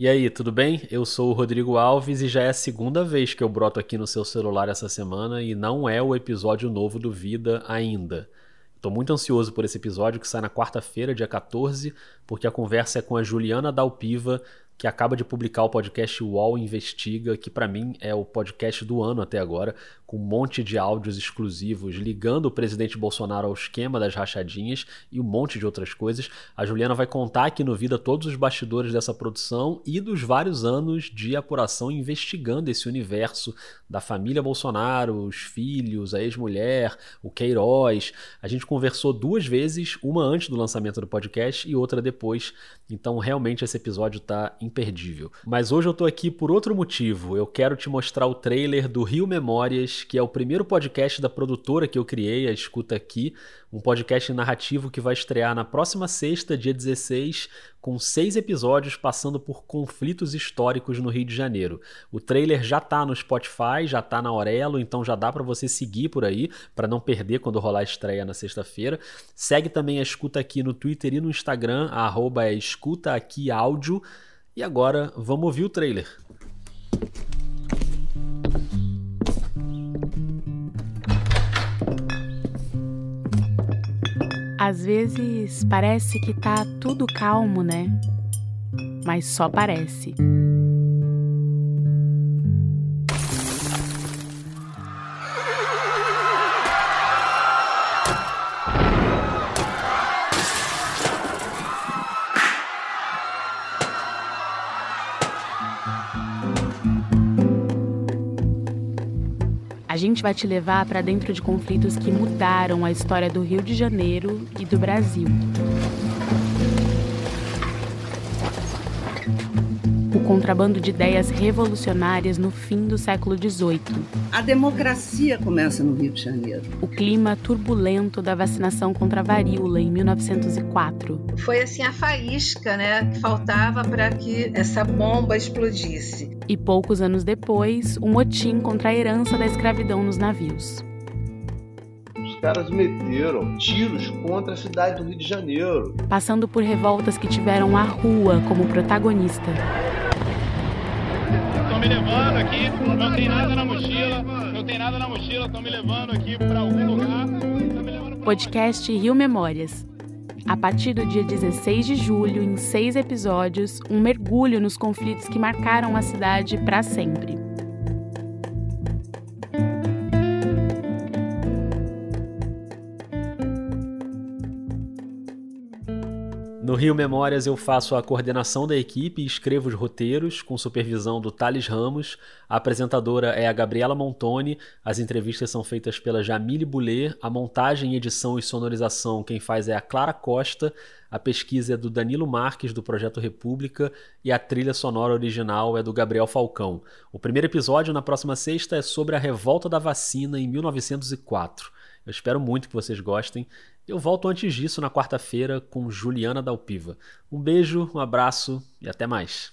E aí, tudo bem? Eu sou o Rodrigo Alves e já é a segunda vez que eu broto aqui no seu celular essa semana e não é o episódio novo do Vida ainda. Estou muito ansioso por esse episódio que sai na quarta-feira, dia 14, porque a conversa é com a Juliana Dalpiva, que acaba de publicar o podcast UOL Investiga, que para mim é o podcast do ano até agora, com um monte de áudios exclusivos ligando o presidente Bolsonaro ao esquema das rachadinhas e um monte de outras coisas. A Juliana vai contar aqui no Vida todos os bastidores dessa produção e dos vários anos de apuração investigando esse universo da família Bolsonaro, os filhos, a ex-mulher, o Queiroz. A gente conversou duas vezes, uma antes do lançamento do podcast e outra depois. Então, realmente esse episódio tá imperdível. Mas hoje eu tô aqui por outro motivo. Eu quero te mostrar o trailer do Rio Memórias, que é o primeiro podcast da produtora que eu criei, a Escuta Aqui, um podcast narrativo que vai estrear na próxima sexta, dia 16, com seis episódios passando por conflitos históricos no Rio de Janeiro. O trailer já tá no Spotify, já tá na Aurelo, então já dá para você seguir por aí, para não perder quando rolar a estreia na sexta-feira. Segue também a Escuta Aqui no Twitter e no Instagram, arroba é Escuta Aqui Áudio. E agora, vamos ouvir o trailer. Às vezes parece que tá tudo calmo, né? Mas só parece. Gente vai te levar para dentro de conflitos que mudaram a história do Rio de Janeiro e do Brasil. Contrabando de ideias revolucionárias no fim do século XVIII. A democracia começa no Rio de Janeiro. O clima turbulento da vacinação contra a varíola em 1904. Foi assim a faísca, né, que faltava para que essa bomba explodisse. E poucos anos depois, o um motim contra a herança da escravidão nos navios caras meteram tiros contra a cidade do Rio de Janeiro. Passando por revoltas que tiveram a rua como protagonista. Me levando aqui, não tem nada na mochila, não tem nada na mochila, estão me levando aqui para algum lugar. Podcast Rio Memórias. A partir do dia 16 de julho, em seis episódios, um mergulho nos conflitos que marcaram a cidade para sempre. No Rio Memórias eu faço a coordenação da equipe e escrevo os roteiros, com supervisão do Thales Ramos. A apresentadora é a Gabriela Montoni. As entrevistas são feitas pela Jamile Boulet. A montagem, edição e sonorização quem faz é a Clara Costa. A pesquisa é do Danilo Marques, do Projeto República. E a trilha sonora original é do Gabriel Falcão. O primeiro episódio, na próxima sexta, é sobre a revolta da vacina em 1904. Eu espero muito que vocês gostem. Eu volto antes disso na quarta-feira com Juliana Dalpiva. Um beijo, um abraço e até mais.